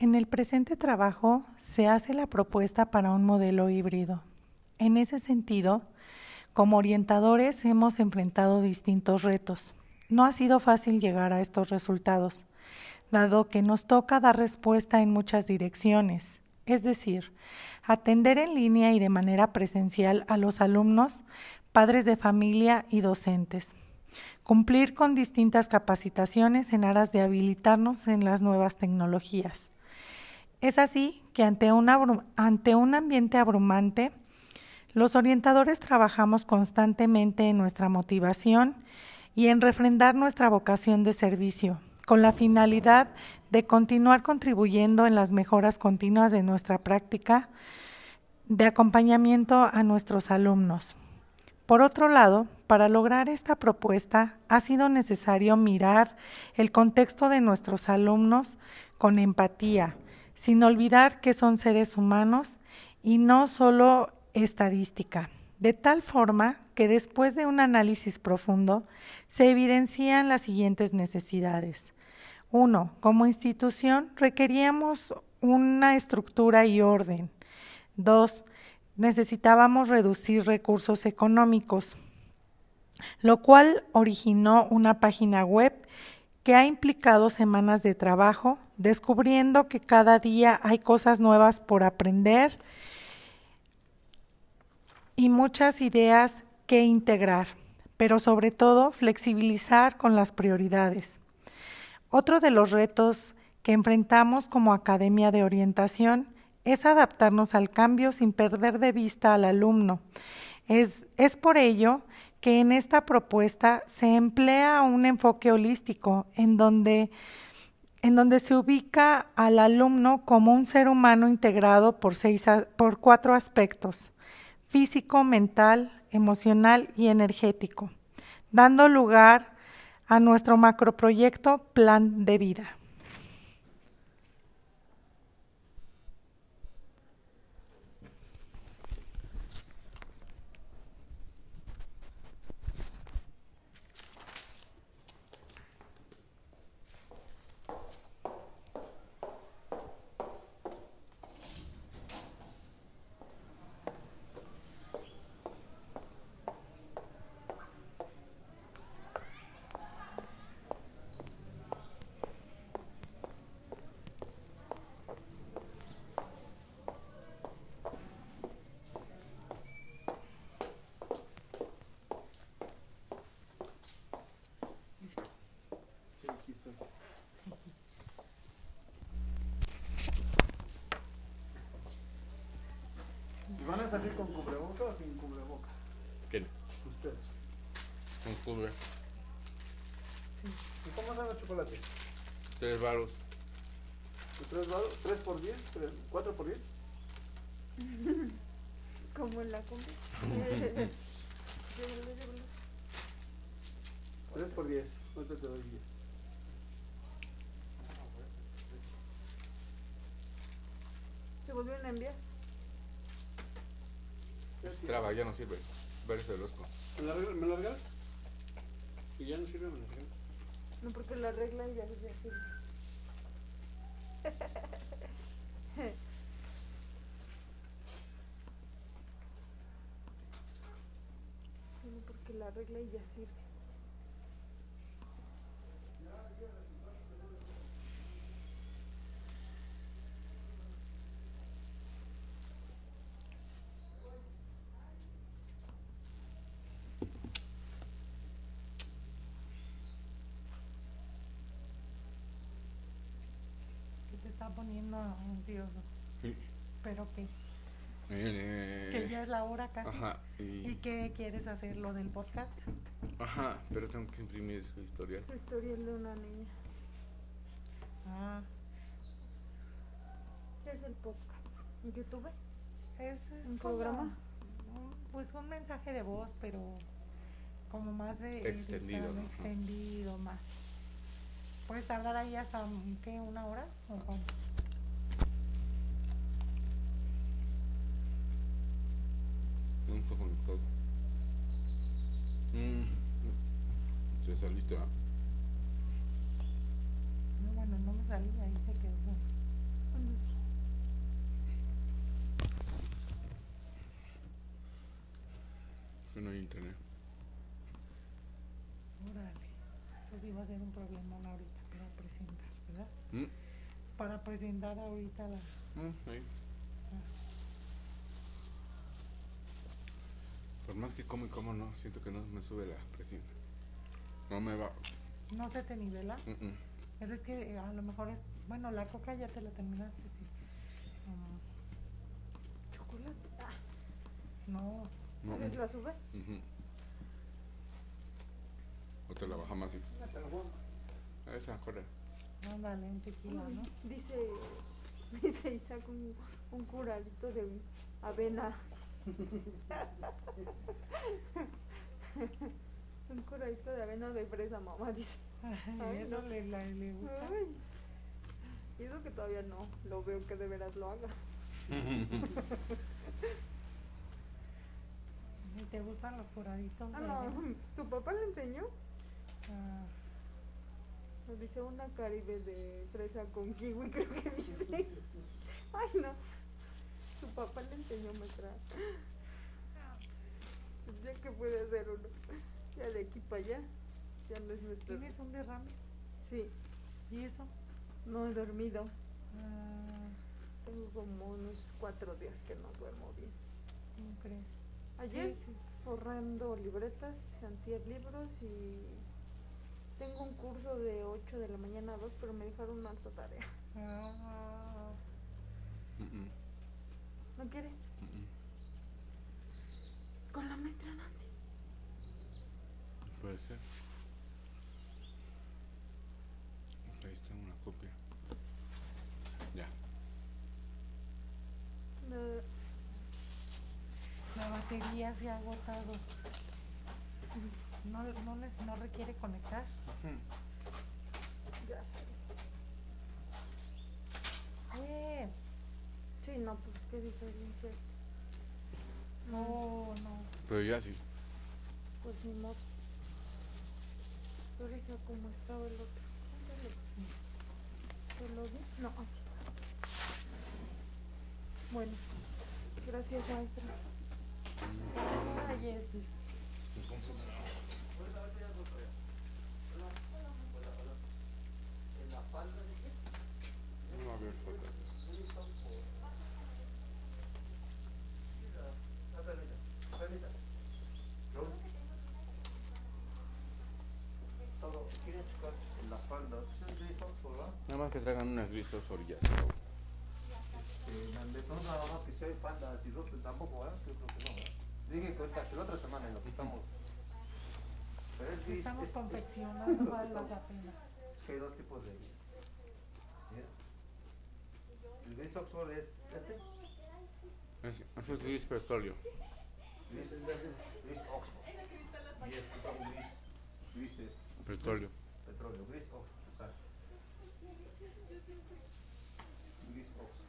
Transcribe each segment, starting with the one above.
En el presente trabajo se hace la propuesta para un modelo híbrido. En ese sentido, como orientadores hemos enfrentado distintos retos. No ha sido fácil llegar a estos resultados, dado que nos toca dar respuesta en muchas direcciones, es decir, atender en línea y de manera presencial a los alumnos, padres de familia y docentes cumplir con distintas capacitaciones en aras de habilitarnos en las nuevas tecnologías. Es así que ante, un ambiente abrumante, los orientadores trabajamos constantemente en nuestra motivación y en refrendar nuestra vocación de servicio, con la finalidad de continuar contribuyendo en las mejoras continuas de nuestra práctica de acompañamiento a nuestros alumnos. Por otro lado, para lograr esta propuesta ha sido necesario mirar el contexto de nuestros alumnos con empatía, sin olvidar que son seres humanos y no solo estadística, de tal forma que después de un análisis profundo se evidencian las siguientes necesidades. Uno, como institución requeríamos una estructura y orden. Dos, necesitábamos reducir recursos económicos, lo cual originó una página web que ha implicado semanas de trabajo, descubriendo que cada día hay cosas nuevas por aprender y muchas ideas que integrar, pero sobre todo flexibilizar con las prioridades. Otro de los retos que enfrentamos como Academia de Orientación es adaptarnos al cambio sin perder de vista al alumno. Es, es por ello que en esta propuesta se emplea un enfoque holístico en donde, en donde se ubica al alumno como un ser humano integrado por, seis, por cuatro aspectos, físico, mental, emocional y energético, dando lugar a nuestro macroproyecto Plan de Vida. Con cubreboca o sin cubreboca? ¿Quién? Ustedes. Un cubre. ¿Y cómo están los chocolates? Tres varos. ¿De ¿Tres, varos? ¿Tres por diez? ¿Tres- ¿Cuatro por diez? Como en la llévalo. Tres por diez. ¿Cuánto te doy diez? Se volvieron a enviar. Traba, ya no sirve. Ver ese Orozco. ¿Me la ¿Me la regalas? Y ya no sirve, me la regalas. No, porque la regla ya ya sirve. No, porque la regla y ya sirve. Está poniendo ansioso. Sí. ¿Pero qué? Eh, Que ya es la hora casi. Ajá. ¿Y Y, qué quieres hacer? ¿Lo del podcast? ajá, pero tengo que imprimir su historia. Su historia es de una niña. Ah, ¿Qué es el podcast? ¿En YouTube? es, es ¿Un como programa? un- pues un mensaje de voz, pero como más de Extendido, ¿no? extendido más. ¿Puedes tardar ahí hasta qué una hora o cómo? No está conectado. Mm. Saliste, ¿ah? No, bueno, no me salí, ahí se quedó. Que no hay internet. Órale. Eso sí va a ser un problema ahorita para presentar, ¿verdad? ¿Mm? Para presentar ahorita la... Mm. Por más que como y como no, siento que no me sube la presión. No me va. ¿No se te nivela? Mm. Pero es que eh, a lo mejor es... Bueno, la coca ya te la terminaste, sí. Mm, Chocolate. Ah, no, No. ¿Haces la sube? O te la baja más y. Esa, corre. ándale, un tequila, ¿no? Dice, dice Isaac un, un curadito de avena. un curadito de avena de fresa, mamá, dice. Ay, Ay, eso no. le, la- le gusta. Ay. Y eso que todavía no lo veo que de veras lo haga. ¿Y te gustan los curaditos? Ah, no? ¿tu papá le enseñó? Ah, Nos dice una caribe de fresa con kiwi, creo que dice. Ay, no. Su papá le enseñó maestra. Ya que puede hacer uno. Ya de aquí para allá. Ya no es nuestro. ¿Tienes un derrame? Sí, ¿Y eso? no he dormido. Ah, Tengo como unos cuatro días que no duermo bien. ¿Cómo crees? Ayer Sí. forrando libretas, antier libros y tengo un curso de 8 de la mañana a 2, pero me dejaron una alta tarea. Ah, Mm, mm, ¿No quiere? mm. Con la maestra Nancy. Puede ser. Ahí está una copia. Ya. La- la batería se ha agotado. No, no, les- no requiere conectar. Ya sé. Eh, Sí, no, pues qué diferencia. no, no. Pero ya sí. Pues ni modo. Pero esa como estaba el otro. Ándale. ¿Te lo di? No, aquí está. Bueno, gracias maestra. Ay, Jesús. No va a haber fotos. Todo, quieren checar en la falda. Pues es gris Oxford, ¿verdad? Nada más que traigan unas grises orillas. Eh, de todos nada más que si hay faldas y rotos tampoco, ¿verdad? Yo creo que no, ¿verdad? Dije que ahorita, que la otra semana en lo que estamos. Pero es gris. Estamos es- confeccionando faldas apenas. Es que hay dos tipos de. Mira. El gris Oxford es este. Es- Eso es gris petróleo. Gris, gris Oxford. Y estos son gris. Grises. Petróleo. Petróleo. Gris. Exacto. Gris Oxford.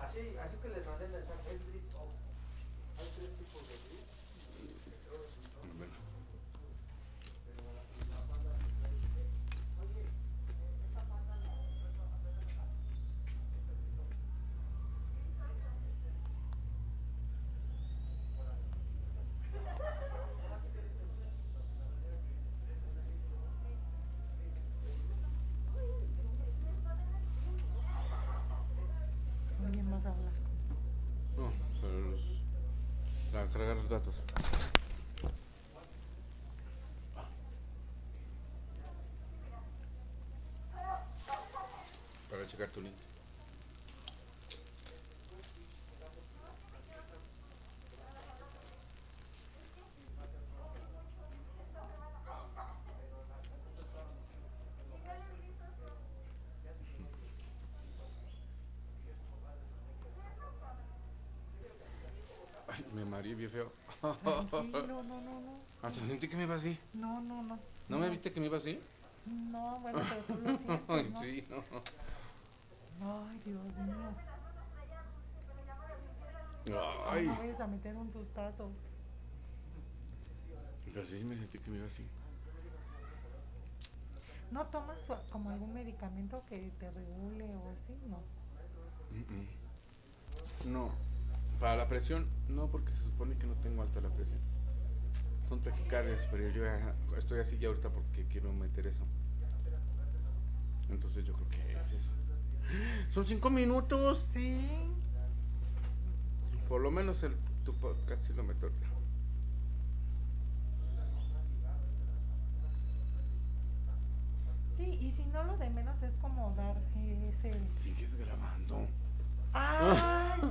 Así, así que les mandé el mensaje. Cargar los datos. Para checar tu link. Me mareé bien feo. No, no, no. Hasta sentí que me iba así. No, no, no. ¿No me viste que me iba así? No, bueno, pero tú lo sientes, Ay, ¿no? sí, no. Ay, Dios mío. Ay. No vayas a meter un sustazo. Pero sí me sentí que me iba así. ¿No tomas como algún medicamento que te regule o así? No. Mm, mm. No, para la presión, no, porque se supone que no tengo alta la presión. Son taquicardias, pero yo ya estoy así ya ahorita porque quiero meter eso. Entonces yo creo que es eso. Son cinco minutos. Sí. Por lo menos el, tu podcast sí lo meto ahorita. Sí, y si no lo de menos es como dar ese... Sigues grabando. ¡Ay!